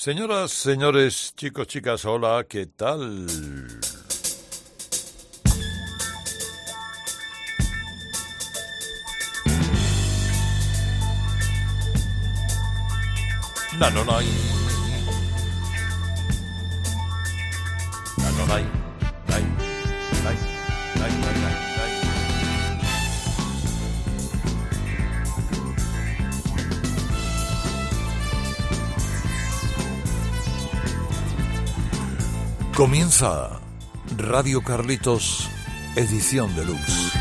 Señoras, señores, chicos, chicas, hola, ¿qué tal? Nanonay. Nanonay. Nay. Nay. Nay, nay, nay, Comienza Radio Carlitos, edición deluxe.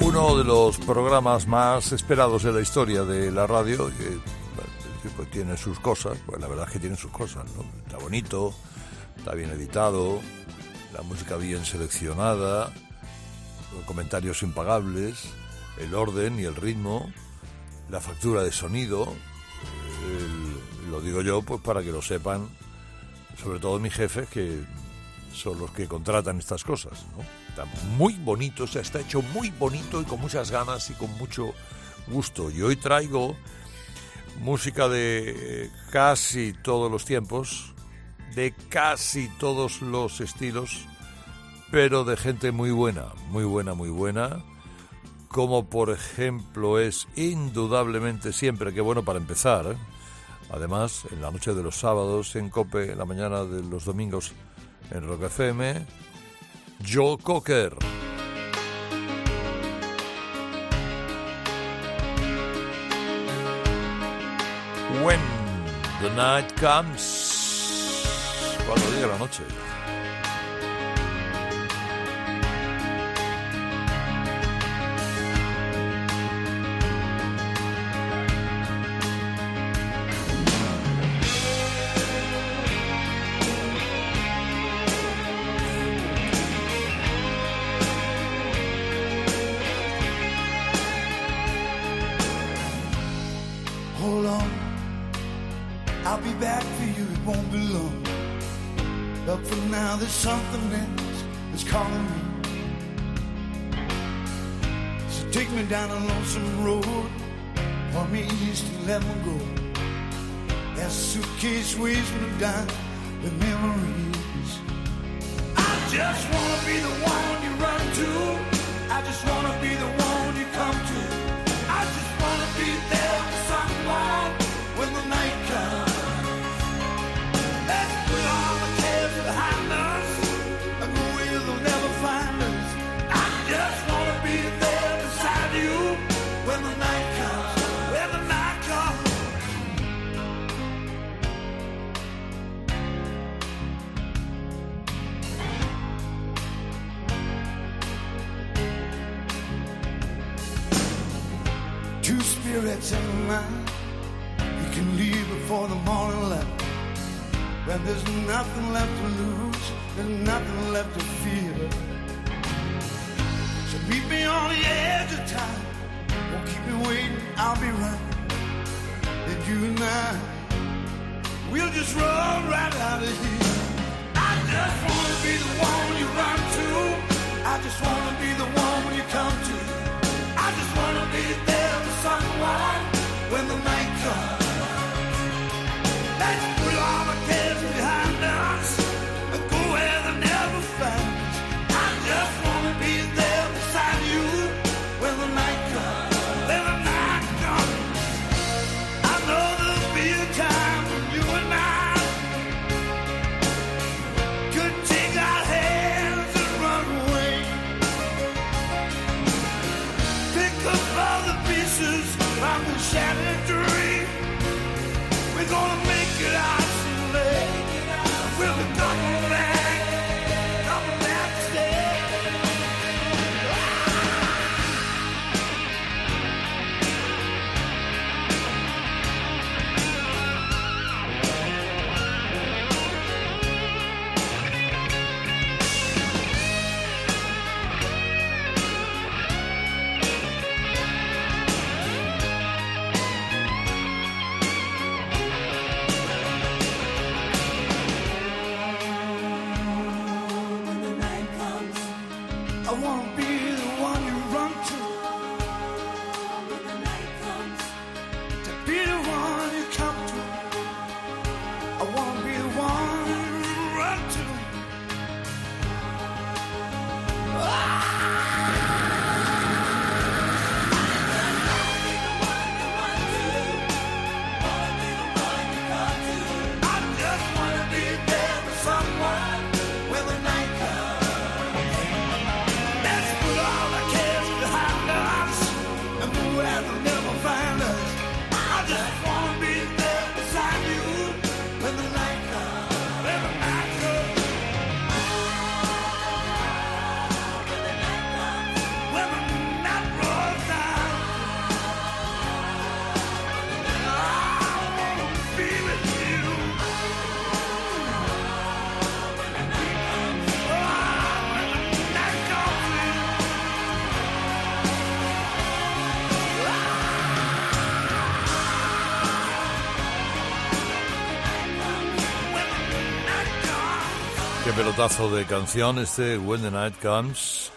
Uno de los programas más esperados de la historia de la radio, que bueno, pues tiene sus cosas, pues la verdad es que tiene sus cosas, ¿no? Está bonito, está bien editado, la música bien seleccionada, los comentarios impagables, el orden y el ritmo, la factura de sonido, lo digo yo pues para que lo sepan, sobre todo mis jefes que son los que contratan estas cosas, ¿no? Está muy bonito, o sea, está hecho muy bonito y con muchas ganas y con mucho gusto. Y hoy traigo música de casi todos los tiempos, de casi todos los estilos, pero de gente muy buena, muy buena, muy buena como por ejemplo es indudablemente siempre, que bueno para empezar, ¿eh? Además en la noche de los sábados en Cope, en la mañana de los domingos en Rock FM, Joe Cocker. When the night comes, cuando llegue la noche. Down a lonesome road, point me east and let me go. That suitcase weighs me down with memories. I just wanna be the one I'll be right. Then you and I, we'll just run right out of here. I just wanna be the one you run to. I just wanna be the one when you come to. I just wanna be there for someone when the night comes. Let's put all the cares Pelotazo de canción este When the Night Comes.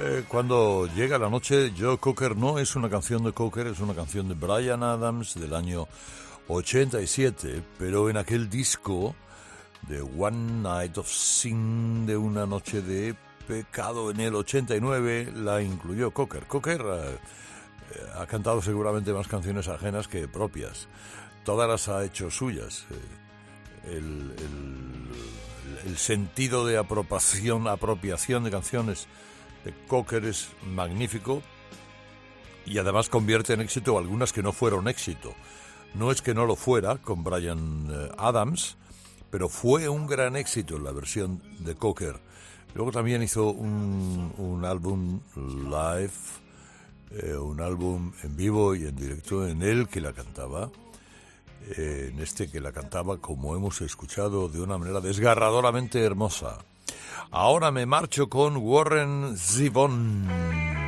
Eh, cuando llega la noche, Joe Cocker no es una canción de Cocker, es una canción de Brian Adams del año 87, pero en aquel disco de One Night of Sin, de una noche de pecado en el 89, la incluyó Cocker. Cocker eh, eh, ha cantado seguramente más canciones ajenas que propias. Todas las ha hecho suyas. el sentido de apropiación, apropiación de canciones de Cocker es magnífico y además convierte en éxito algunas que no fueron éxito. No es que no lo fuera con Brian eh, Adams, pero fue un gran éxito la versión de Cocker. Luego también hizo un, álbum live, eh, un álbum en vivo y en directo en él que la cantaba en este que la cantaba, como hemos escuchado, de una manera desgarradoramente hermosa. Ahora me marcho con Warren Zevon.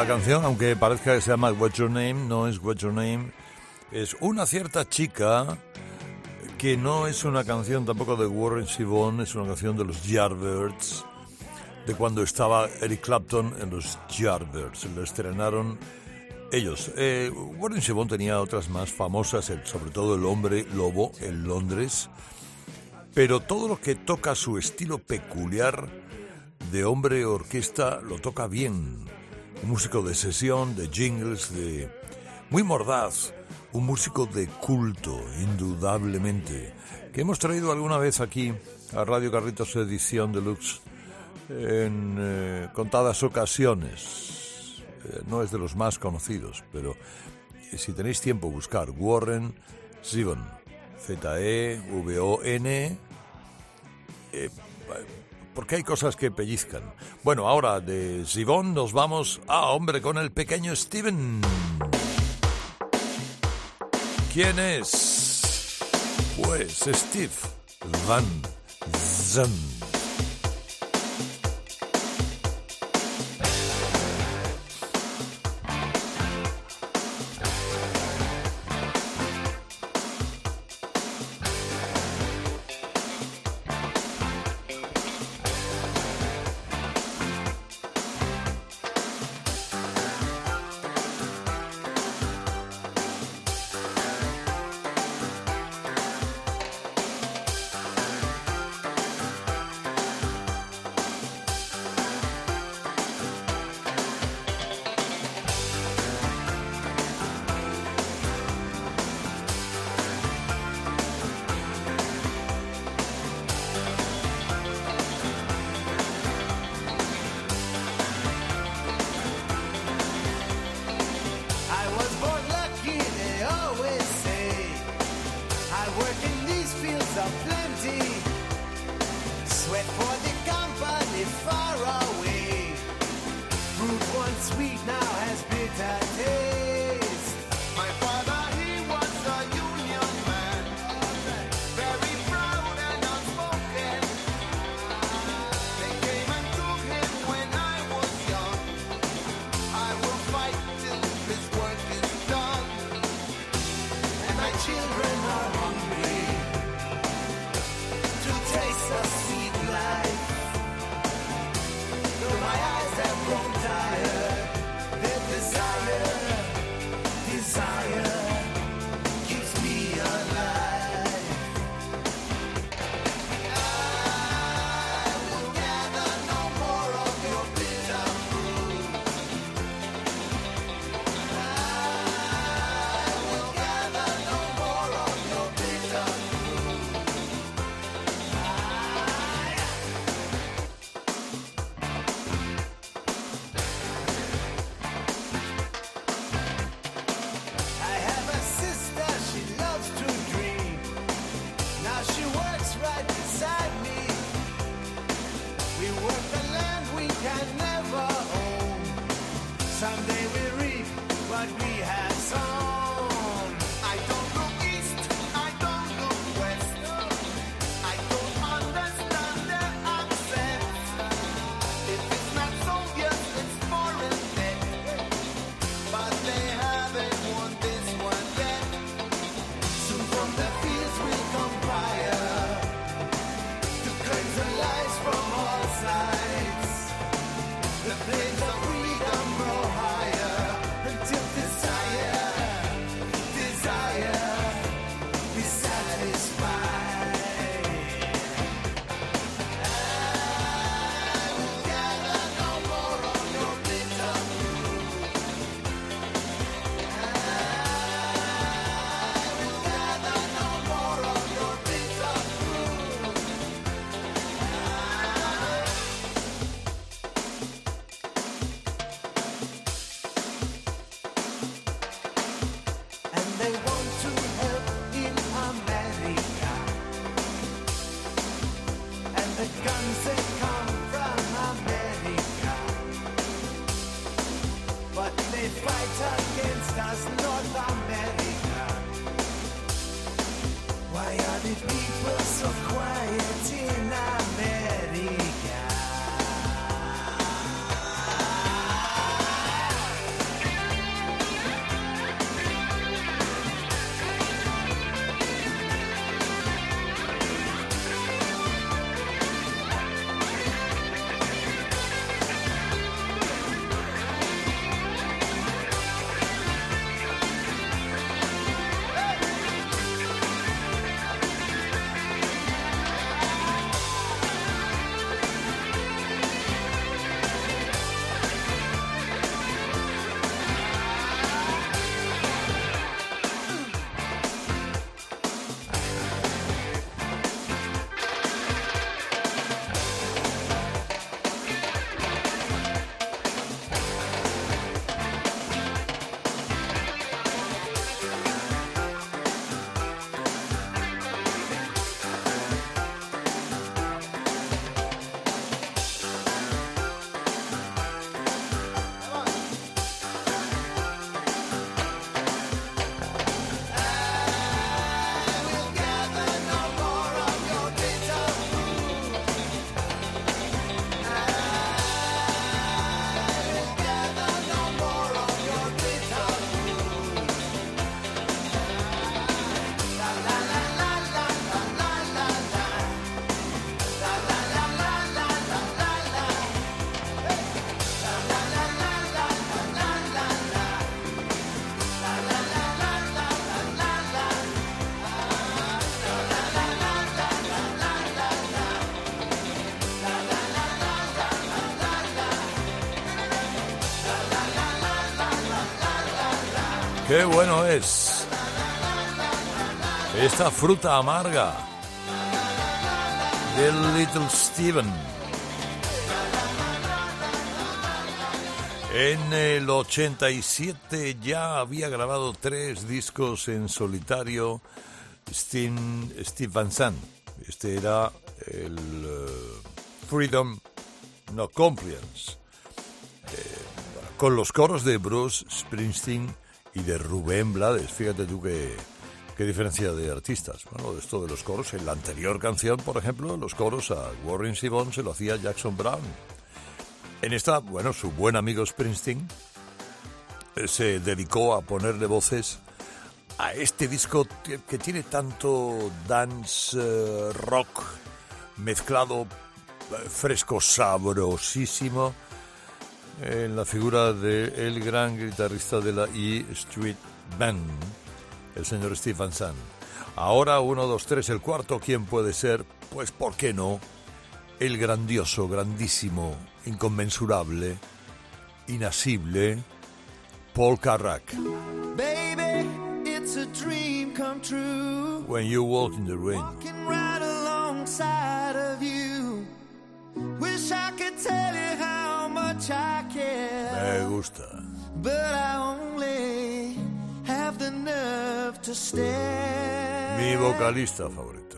La canción, aunque parezca que se llama What's Your Name, no es What's Your Name. Es una cierta chica que no es una canción tampoco de Warren Zevon, es una canción de los Yardbirds, de cuando estaba Eric Clapton en los Yardbirds. Lo estrenaron ellos. Eh, Warren Zevon tenía otras más famosas, sobre todo El Hombre Lobo en Londres, pero todo lo que toca su estilo peculiar de hombre orquesta lo toca bien un músico de sesión, de jingles, de muy mordaz, un músico de culto, indudablemente, que hemos traído alguna vez aquí a Radio Carritos Edición Deluxe en eh, contadas ocasiones. Eh, no es de los más conocidos, pero si tenéis tiempo buscar Warren Zevon, Z-E-V-O-N, eh, porque hay cosas que pellizcan. Bueno, ahora de Sivón nos vamos a hombre con el pequeño Steven. ¿Quién es? Pues Steve Van Zandt. work in these fields are plenty. Sweat for the company far Qué bueno es esta fruta amarga de Little Steven. En el 87 ya había grabado tres discos en solitario Steve, Steve Van Zandt. Este era el eh, Freedom No Compliance. Eh, con los coros de Bruce Springsteen y de Rubén Blades. Fíjate tú qué, qué diferencia de artistas. Bueno, esto de los coros, en la anterior canción, por ejemplo, los coros a Warren Zevon se lo hacía Jackson Brown. En esta, bueno, su buen amigo Springsteen eh, se dedicó a ponerle voces a este disco que tiene tanto dance eh, rock mezclado eh, fresco, sabrosísimo en la figura del el gran guitarrista de la E Street Band, el señor Stephen Sun. Ahora, uno, dos, tres, el cuarto, ¿quién puede ser? Pues, ¿por qué no? El grandioso, grandísimo, inconmensurable, inasible, Paul Carrack. Baby, it's a dream come true. When you walk in the rain. Walking right alongside of you. Wish I could tell you stare. Mi vocalista favorito.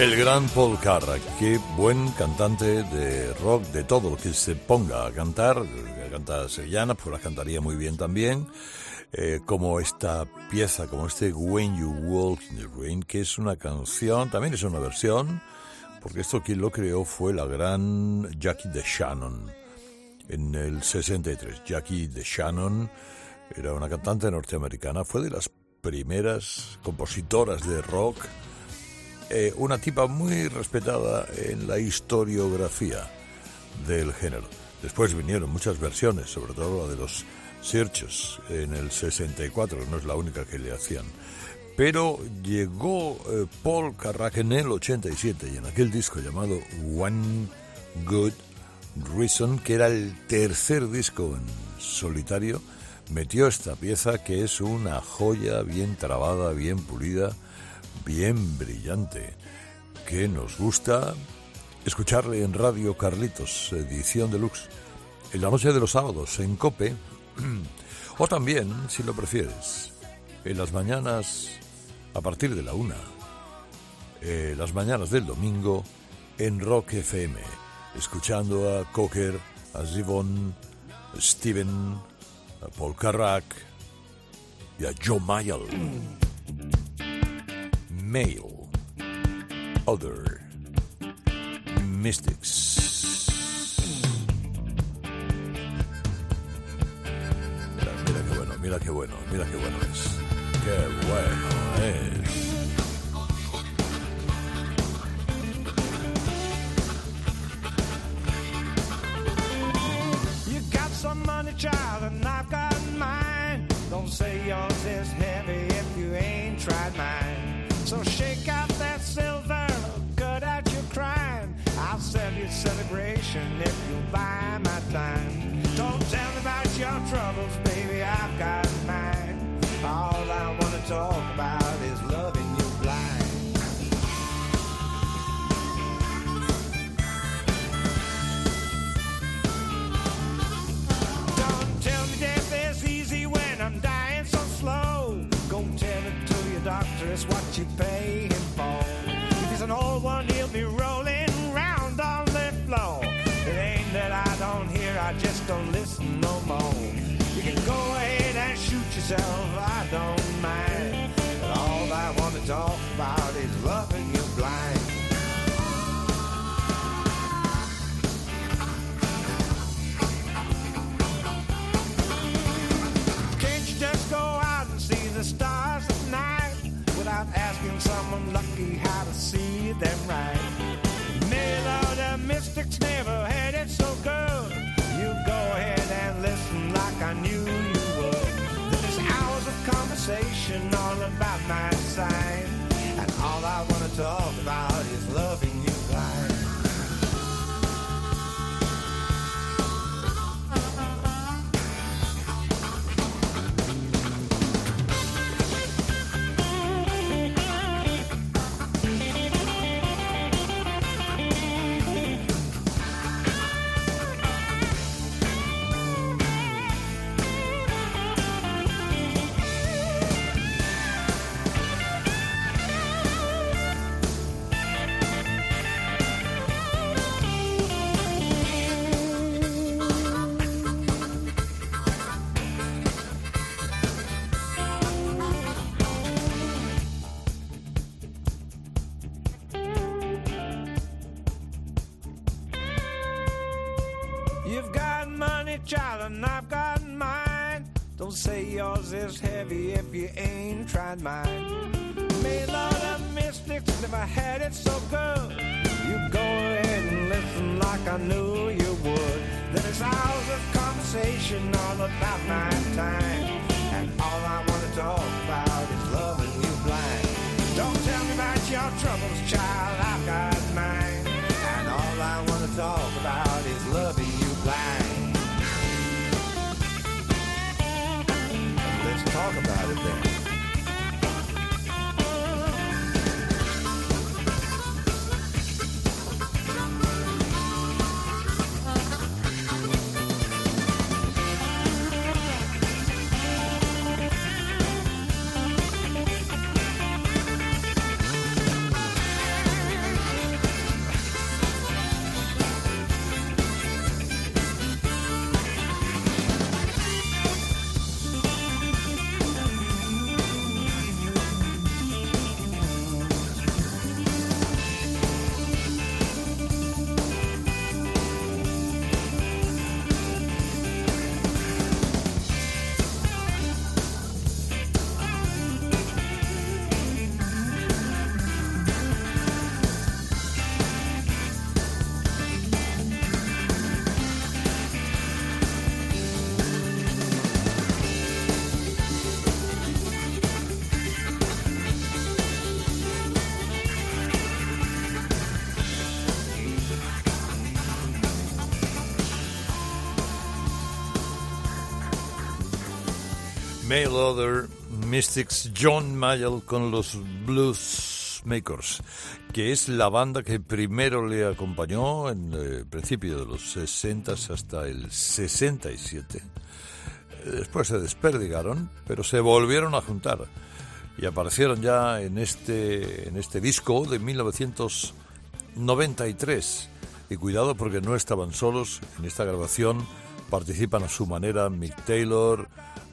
El gran Paul Carrack, qué buen cantante de rock, de todo lo que se ponga a cantar, canta sevillanas, pues las cantaría muy bien también, eh, como esta pieza, como este When You Walk in the Rain, que es una canción, también es una versión, porque esto quien lo creó fue la gran Jackie de Shannon en el 63. Jackie de Shannon era una cantante norteamericana, fue de las primeras compositoras de rock eh, una tipa muy respetada en la historiografía del género. Después vinieron muchas versiones, sobre todo la de los Searches en el 64, no es la única que le hacían. Pero llegó eh, Paul Carrack en el 87 y en aquel disco llamado One Good Reason, que era el tercer disco en solitario, metió esta pieza que es una joya bien trabada, bien pulida, bien brillante, que nos gusta escucharle en Radio Carlitos, edición deluxe, en la noche de los sábados en Cope, o también, si lo prefieres, en las mañanas a partir de la una, eh, las mañanas del domingo en Rock FM, escuchando a Cocker, a Zivon, a Steven, a Paul Carrack y a Joe Mayall. Male, Other, Mystics. Mira, mira qué bueno, mira qué bueno, mira qué bueno es. Qué bueno es. You got some money, child, and I've got mine. Don't say yours is heavy if you ain't tried mine. Celebration if you buy my time. Don't tell me about your troubles, baby, I've got mine. All I wanna talk about is loving you blind. Don't tell me death is easy when I'm dying so slow. Go tell it to your doctor, it's what you pay asking someone lucky how to see them right? Many of the mystics never had it so good. You go ahead and listen like I knew you would. There's hours of conversation my Mail Other Mystics John Mayall con los Blues Makers, que es la banda que primero le acompañó en el principio de los 60 hasta el 67. Después se desperdigaron, pero se volvieron a juntar y aparecieron ya en este, en este disco de 1993. Y cuidado porque no estaban solos en esta grabación, participan a su manera Mick Taylor,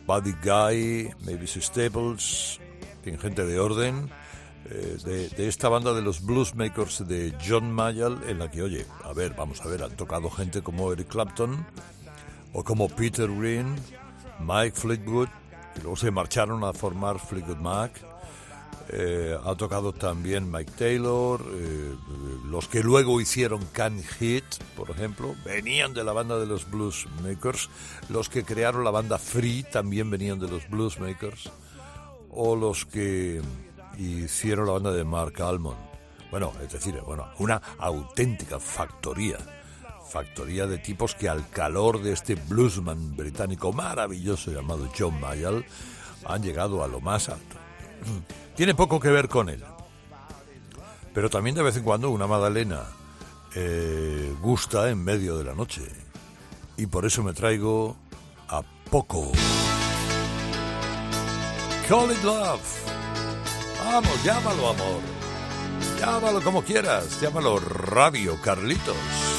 Buddy Guy, Mavis Staples, gente de orden, eh, de, esta banda de los bluesmakers de John Mayall, en la que, oye, a ver, vamos a ver, han tocado gente como Eric Clapton o como Peter Green, Mike Fleetwood, y luego se marcharon a formar Fleetwood Mac. Eh, ha tocado también Mike Taylor, eh, los que luego hicieron Can Hit, por ejemplo, venían de la banda de los Bluesmakers, los que crearon la banda Free también venían de los Bluesmakers, o los que hicieron la banda de Mark Almond. Bueno, es decir, bueno, una auténtica factoría, factoría de tipos que al calor de este bluesman británico maravilloso llamado John Mayall han llegado a lo más alto. Tiene poco que ver con él. Pero también de vez en cuando una magdalena eh, gusta en medio de la noche. Y por eso me traigo a Poco. Call it love. Vamos, llámalo amor. Llámalo como quieras. Llámalo Radio Carlitos.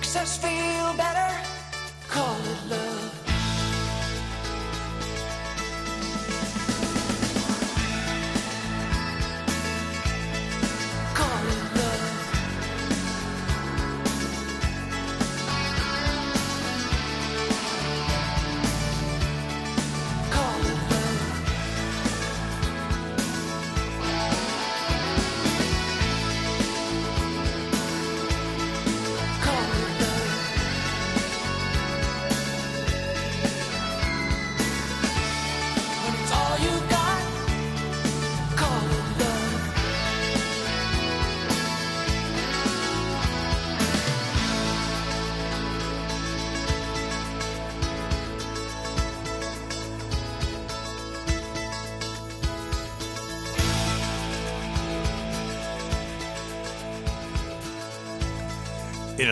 makes us feel better.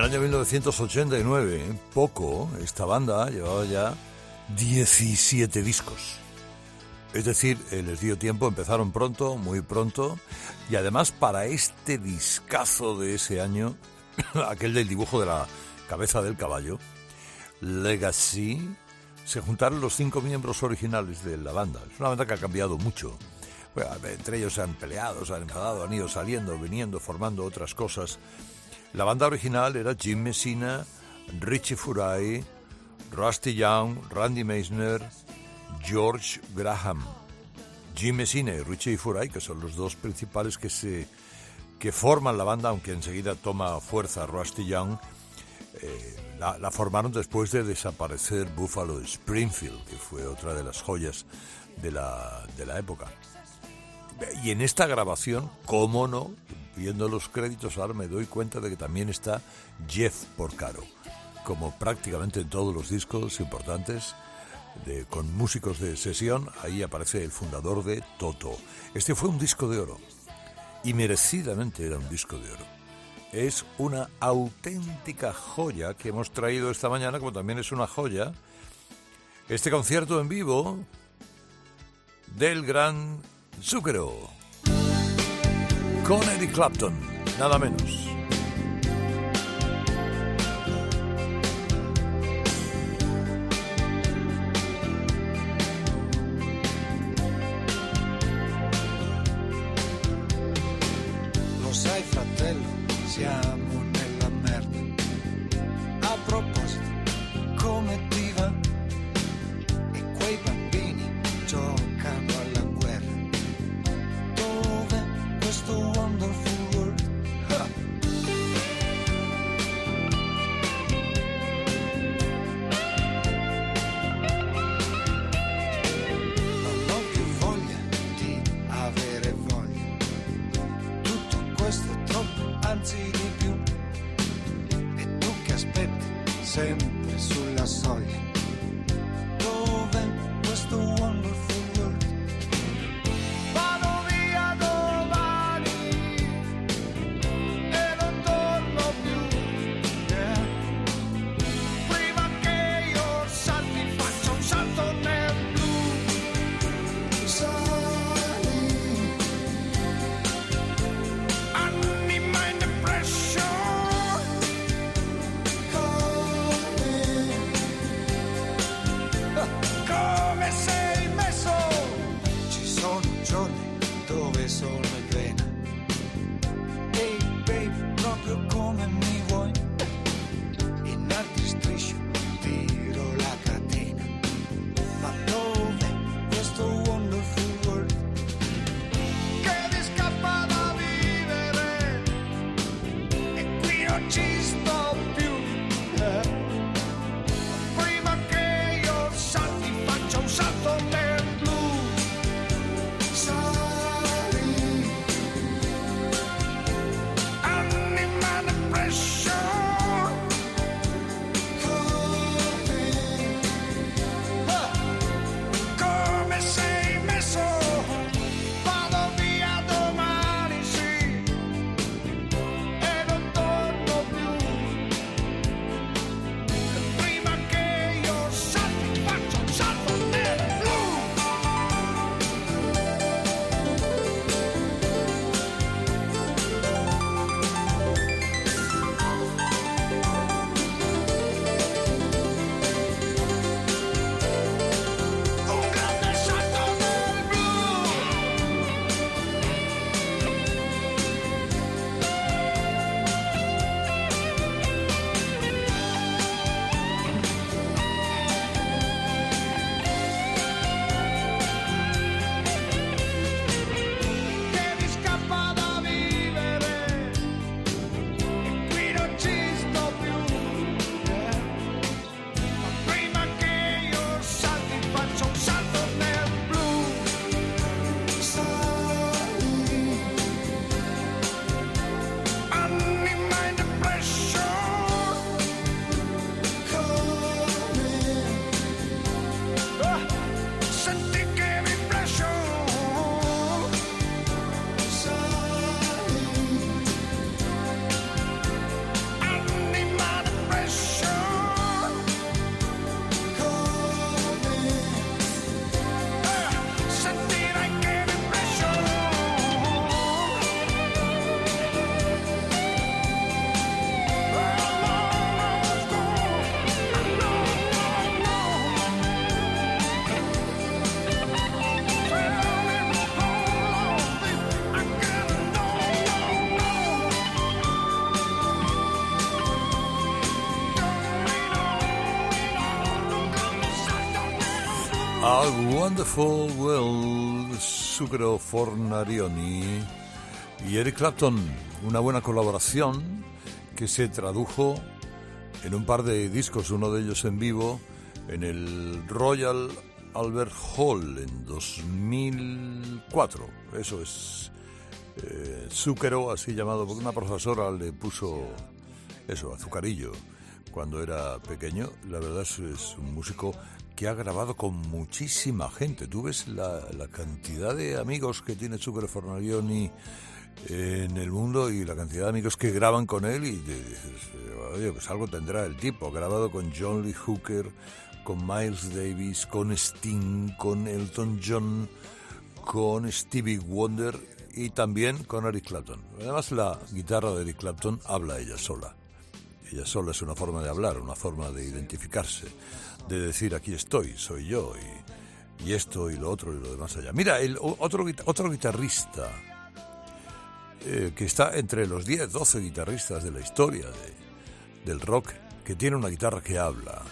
Año 1989, poco, esta banda llevaba ya 17 discos. Es decir, eh, les dio tiempo, empezaron pronto, muy pronto, y además para este discazo de ese año, aquel del dibujo de la cabeza del caballo, Legacy, se juntaron los cinco miembros originales de la banda. Es una banda que ha cambiado mucho. entre ellos se han peleado, se han enfadado, han ido saliendo, viniendo, formando otras cosas. La banda original era Jim Messina, Richie Furay, Rusty Young, Randy Meisner, George Graham, Jim Messina y Richie Furay, que son los dos principales que se que forman la banda, aunque enseguida toma fuerza Rusty Young. Eh, la, la, formaron después de desaparecer Buffalo Springfield, que fue otra de las joyas de la, de la época. Y en esta grabación, cómo no, viendo los créditos ahora me doy cuenta de que también está Jeff Porcaro, como prácticamente en todos los discos importantes con músicos de sesión, ahí aparece el fundador de Toto. Este fue un disco de oro y merecidamente era un disco de oro. Es una auténtica joya que hemos traído esta mañana, como también es una joya este concierto en vivo del gran Zúquero con Eric Clapton, nada menos. sempre sulla soglia. Dov'è questo uomo? Wonderful World, Sucro Fornarioni y Eric Clapton, una buena colaboración que se tradujo en un par de discos, uno de ellos en vivo, en el Royal Albert Hall en 2004. Eso es eh, así llamado, porque una profesora le puso eso, azucarillo, cuando era pequeño. La verdad es, es un músico que ha grabado con muchísima gente. Tú ves la, cantidad de amigos que tiene Zucchero Fornarioni en el mundo y la cantidad de amigos que graban con él y dices, oye, pues algo tendrá el tipo. Grabado con John Lee Hooker, con Miles Davis, con Sting, con Elton John, con Stevie Wonder y también con Eric Clapton. Además la guitarra de Eric Clapton habla ella sola. Ella sola es una forma de hablar, una forma de identificarse de decir aquí estoy, soy yo, y, esto y lo otro y lo demás allá. Mira, el otro, otro guitarrista eh, que está entre los 10, 12 guitarristas de la historia del rock, que tiene una guitarra que habla,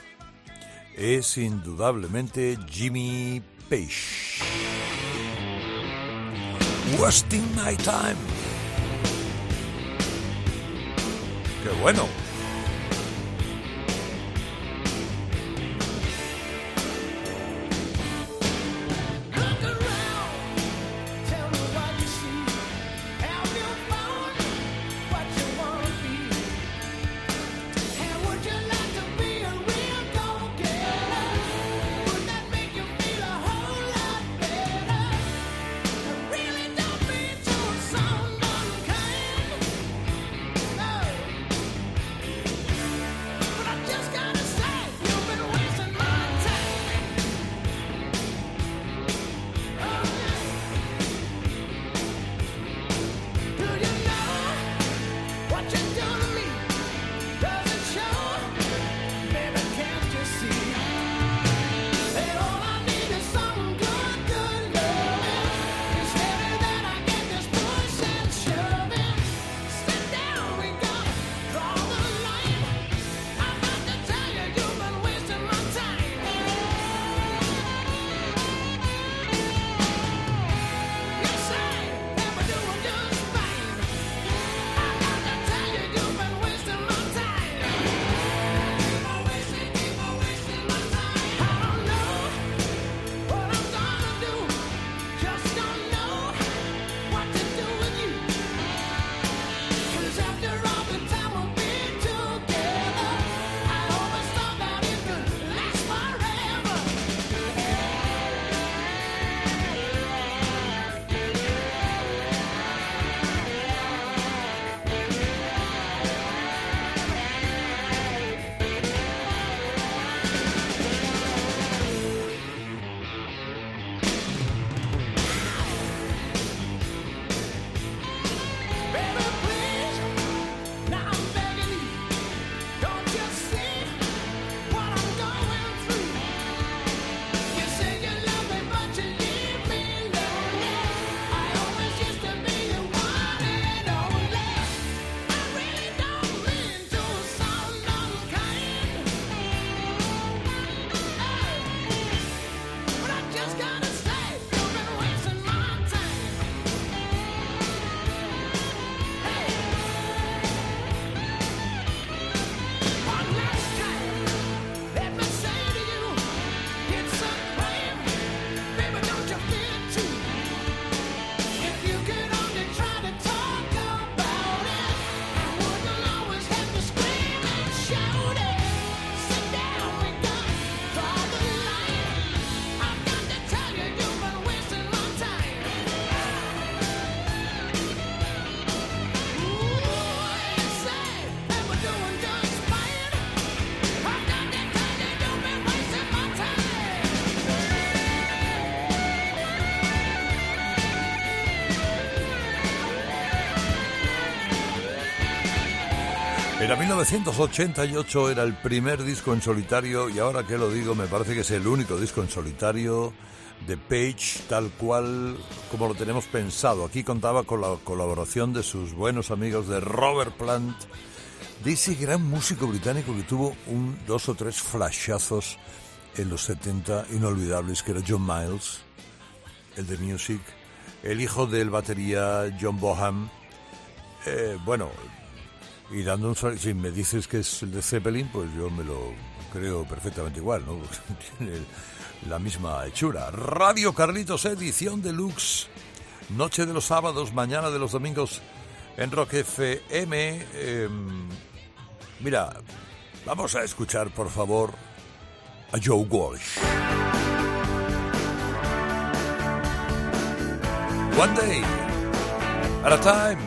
es indudablemente Jimmy Page. Wasting my time. Qué bueno. 1988, era el primer disco en solitario y ahora que lo digo me parece que es el único disco en solitario de Page tal cual como lo tenemos pensado. Aquí contaba con la colaboración de sus buenos amigos de Robert Plant, de ese gran músico británico que tuvo un, dos o tres flashazos en los 70 inolvidables, que era John Miles, el de Music, el hijo del batería John Boham. Eh, bueno, y dando un si me dices que es el de Zeppelin, pues yo me lo creo perfectamente igual, ¿no? Tiene la misma hechura. Radio Carlitos, edición deluxe. Noche de los sábados, mañana de los domingos en Rock FM. Em, mira, vamos a escuchar, por favor, a Joe Walsh. One day at a time.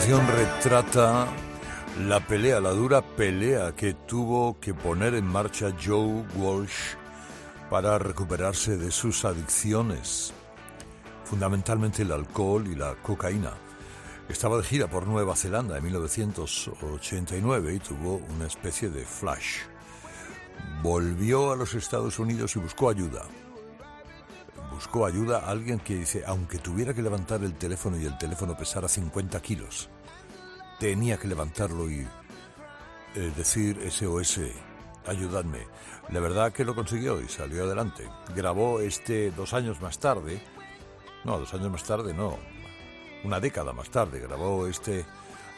Canción retrata la pelea, la dura pelea que tuvo que poner en marcha Joe Walsh para recuperarse de sus adicciones, fundamentalmente el alcohol y la cocaína. Estaba de gira por Nueva Zelanda en 1989 y tuvo una especie de flash. Volvió a los Estados Unidos y buscó ayuda buscó ayuda a alguien que dice, aunque tuviera que levantar el teléfono y el teléfono pesara 50 kilos, tenía que levantarlo y eh, decir SOS, ayudadme. La verdad que lo consiguió y salió adelante. Grabó este dos años más tarde, no, dos años más tarde no, una década más tarde, grabó este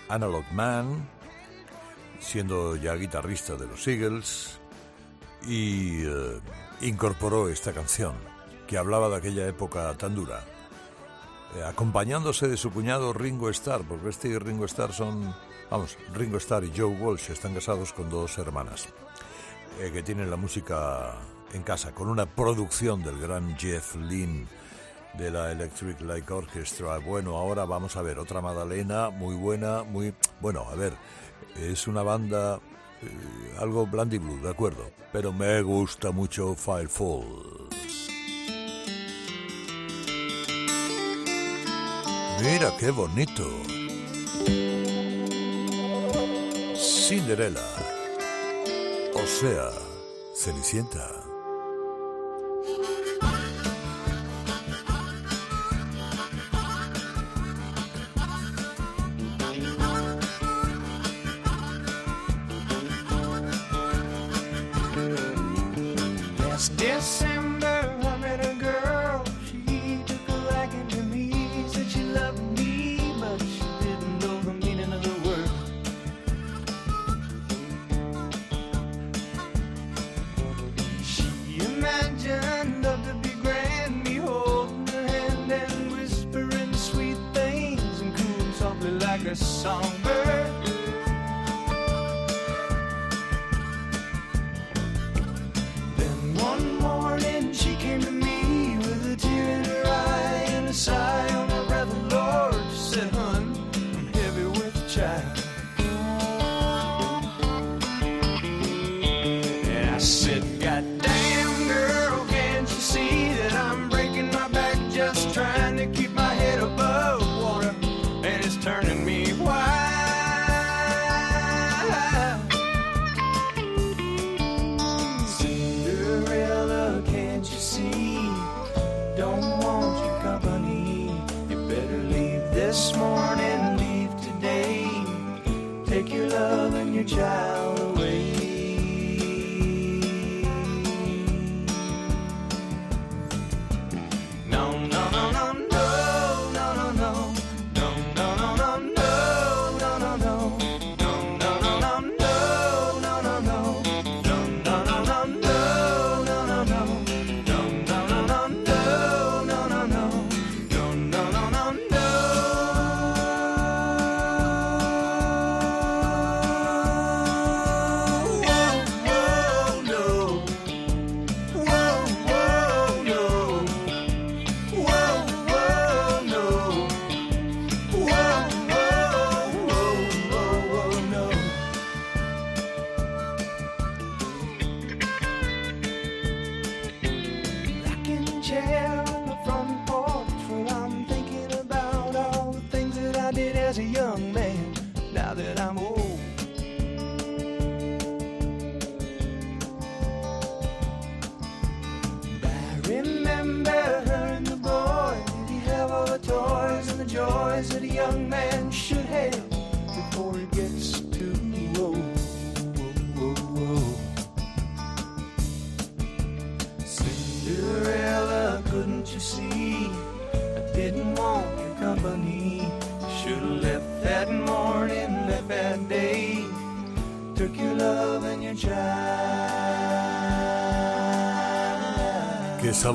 Analog Man, siendo ya guitarrista de los Eagles, y eh, incorporó esta canción que hablaba de aquella época tan dura, eh, acompañándose de su cuñado Ringo Starr, porque este y Ringo Starr son, vamos, Ringo Starr y Joe Walsh están casados con dos hermanas eh, que tienen la música en casa, con una producción del gran Jeff Lynne de la Electric Light Orchestra. Bueno, ahora vamos a ver otra Madalena, muy buena, muy... Bueno, a ver, es una banda eh, algo Blandy Blue, de acuerdo, pero me gusta mucho Firefall. Mira qué bonito. Cinderella. O sea, Cenicienta.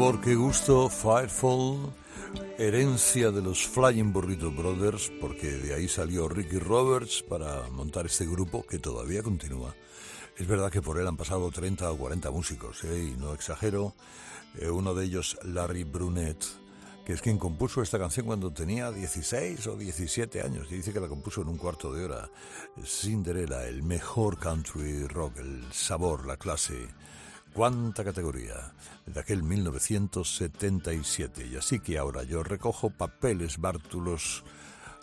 Sabor, qué gusto, Firefall, herencia de los Flying Burrito Brothers, porque de ahí salió Ricky Roberts para montar este grupo que todavía continúa. Es verdad que por él han pasado 30 o 40 músicos, ¿eh? y no exagero. Eh, uno de ellos, Larry Brunet, que es quien compuso esta canción cuando tenía 16 o 17 años, y dice que la compuso en un cuarto de hora. Cinderella, el mejor country rock, el sabor, la clase cuánta categoría, de aquel 1977. Y así que ahora yo recojo papeles bártulos,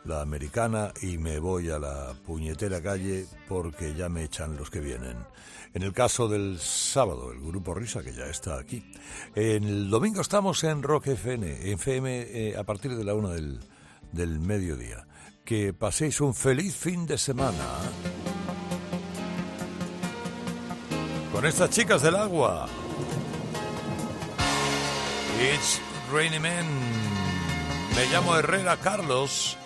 la americana, y me voy a la puñetera calle porque ya me echan los que vienen. En el caso del sábado, el grupo Risa, que ya está aquí. El domingo estamos en Rock FM, en FM eh, a partir de la una del, del mediodía. Que paséis un feliz fin de semana. Con estas chicas del agua. It's Rainy Man. Me llamo Herrera Carlos.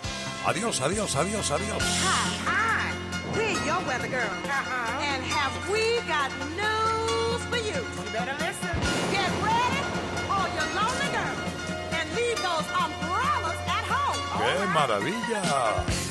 Adiós, adiós, adiós, adiós. Hi, hi. We're your weather girl. Uh-huh. And have we got news for you? You better listen. Get ready, all your lonely girls. And leave those umbrellas at home. ¡Qué maravilla!